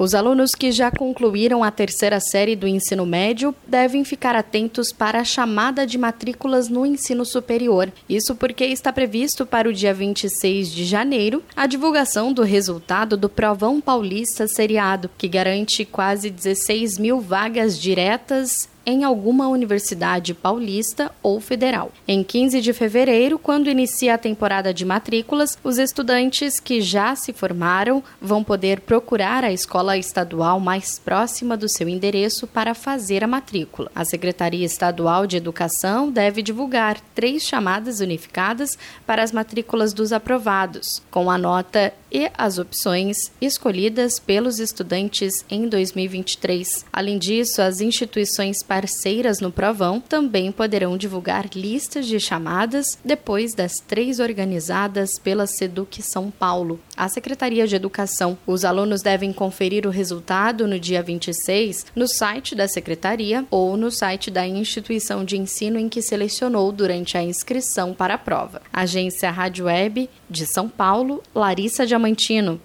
Os alunos que já concluíram a terceira série do ensino médio devem ficar atentos para a chamada de matrículas no ensino superior. Isso porque está previsto para o dia 26 de janeiro a divulgação do resultado do Provão Paulista Seriado, que garante quase 16 mil vagas diretas em alguma universidade paulista ou federal. Em 15 de fevereiro, quando inicia a temporada de matrículas, os estudantes que já se formaram vão poder procurar a escola estadual mais próxima do seu endereço para fazer a matrícula. A Secretaria Estadual de Educação deve divulgar três chamadas unificadas para as matrículas dos aprovados, com a nota e as opções escolhidas pelos estudantes em 2023. Além disso, as instituições parceiras no Provão também poderão divulgar listas de chamadas depois das três organizadas pela Seduc São Paulo. A Secretaria de Educação. Os alunos devem conferir o resultado no dia 26 no site da Secretaria ou no site da instituição de ensino em que selecionou durante a inscrição para a prova. Agência Rádio Web de São Paulo, Larissa Diamantino.